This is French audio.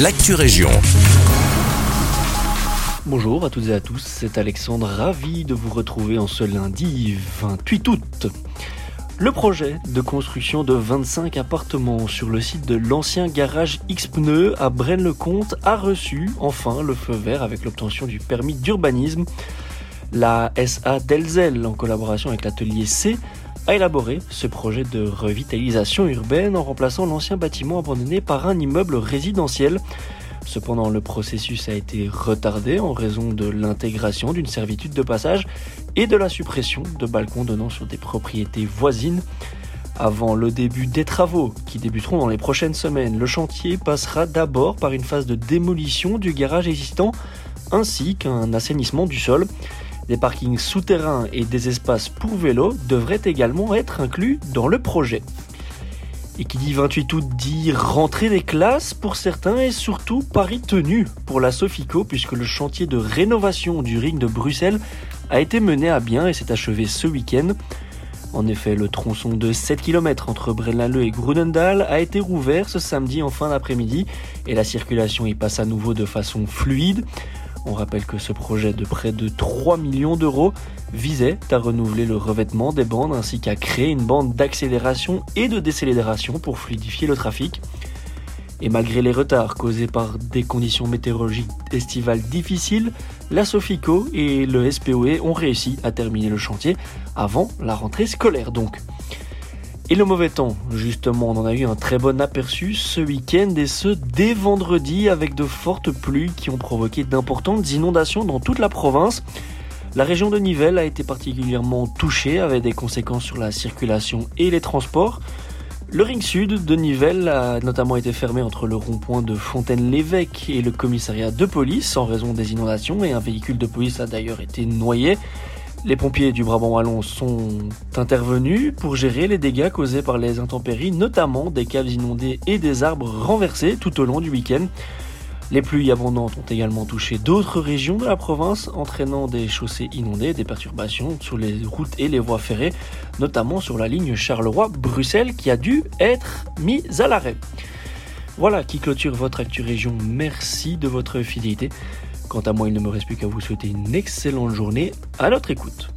l'actu région. Bonjour à toutes et à tous, c'est Alexandre, ravi de vous retrouver en ce lundi 28 août. Le projet de construction de 25 appartements sur le site de l'ancien garage X-Pneu à Braine-le-Comte a reçu enfin le feu vert avec l'obtention du permis d'urbanisme. La SA Delzel, en collaboration avec l'atelier C, a élaboré ce projet de revitalisation urbaine en remplaçant l'ancien bâtiment abandonné par un immeuble résidentiel. Cependant, le processus a été retardé en raison de l'intégration d'une servitude de passage et de la suppression de balcons donnant sur des propriétés voisines. Avant le début des travaux, qui débuteront dans les prochaines semaines, le chantier passera d'abord par une phase de démolition du garage existant ainsi qu'un assainissement du sol. Des parkings souterrains et des espaces pour vélos devraient également être inclus dans le projet. Et qui dit 28 août dit rentrée des classes pour certains et surtout Paris tenu pour la Sofico puisque le chantier de rénovation du ring de Bruxelles a été mené à bien et s'est achevé ce week-end. En effet, le tronçon de 7 km entre Braine-l'Alleud et Grunendal a été rouvert ce samedi en fin d'après-midi et la circulation y passe à nouveau de façon fluide. On rappelle que ce projet de près de 3 millions d'euros visait à renouveler le revêtement des bandes ainsi qu'à créer une bande d'accélération et de décélération pour fluidifier le trafic. Et malgré les retards causés par des conditions météorologiques estivales difficiles, la Sofico et le SPOE ont réussi à terminer le chantier avant la rentrée scolaire donc. Et le mauvais temps, justement, on en a eu un très bon aperçu ce week-end et ce dès vendredi avec de fortes pluies qui ont provoqué d'importantes inondations dans toute la province. La région de Nivelles a été particulièrement touchée avec des conséquences sur la circulation et les transports. Le ring sud de Nivelles a notamment été fermé entre le rond-point de Fontaine-l'Évêque et le commissariat de police en raison des inondations et un véhicule de police a d'ailleurs été noyé. Les pompiers du Brabant Wallon sont intervenus pour gérer les dégâts causés par les intempéries, notamment des caves inondées et des arbres renversés tout au long du week-end. Les pluies abondantes ont également touché d'autres régions de la province, entraînant des chaussées inondées, des perturbations sur les routes et les voies ferrées, notamment sur la ligne Charleroi-Bruxelles qui a dû être mise à l'arrêt. Voilà qui clôture votre Actu Région. Merci de votre fidélité. Quant à moi, il ne me reste plus qu'à vous souhaiter une excellente journée à notre écoute.